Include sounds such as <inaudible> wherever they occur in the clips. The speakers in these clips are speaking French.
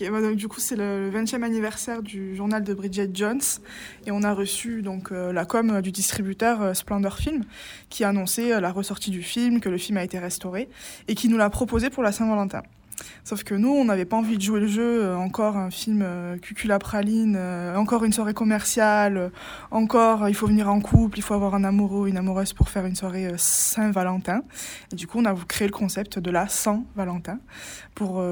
Bah, du coup, c'est le 20e anniversaire du journal de Bridget Jones et on a reçu donc euh, la com du distributeur euh, Splendor Film qui a annoncé euh, la ressortie du film, que le film a été restauré et qui nous l'a proposé pour la Saint-Valentin. Sauf que nous, on n'avait pas envie de jouer le jeu, euh, encore un film euh, cucula praline, euh, encore une soirée commerciale, encore il faut venir en couple, il faut avoir un amoureux, une amoureuse pour faire une soirée Saint-Valentin. Et du coup, on a créé le concept de la Saint-Valentin pour,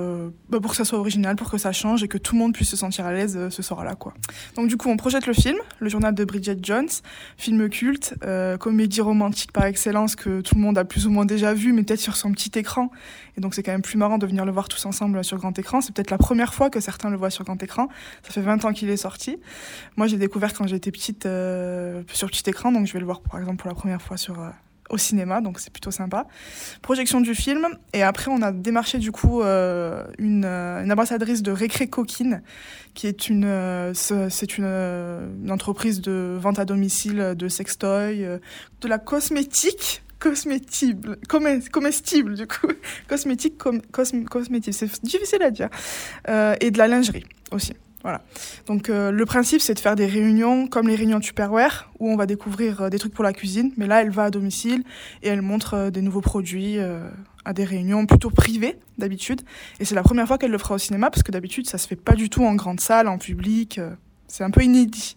bah, pour que ça soit original, pour que ça change et que tout le monde puisse se sentir à l'aise ce soir-là. quoi. Donc du coup, on projette le film, le journal de Bridget Jones, film culte, comédie romantique par excellence que tout le monde a plus ou moins déjà vu, mais peut-être sur son petit écran. Et donc c'est quand même plus marrant de venir le voir tous ensemble sur grand écran. C'est peut-être la première fois que certains le voient sur grand écran. Ça fait 20 ans qu'il est sorti. Moi, j'ai découvert quand j'étais petite euh, sur petit écran, donc je vais le voir par exemple pour la première fois euh, au cinéma, donc c'est plutôt sympa. Projection du film, et après on a démarché du coup euh, une, ambassadrice de Récré Coquine, qui est une, une, une, entreprise de vente à domicile de sextoy, de la cosmétique cosmétible, comestible du coup, <laughs> cosmétique, c'est difficile à dire, euh, et de la lingerie aussi. Voilà. Donc euh, le principe c'est de faire des réunions comme les réunions Tupperware où on va découvrir euh, des trucs pour la cuisine, mais là elle va à domicile et elle montre des nouveaux produits à des réunions plutôt privées d'habitude. Et c'est la première fois qu'elle le fera au cinéma parce que d'habitude ça se fait pas du tout en grande salle, en public. c'est un peu inédit.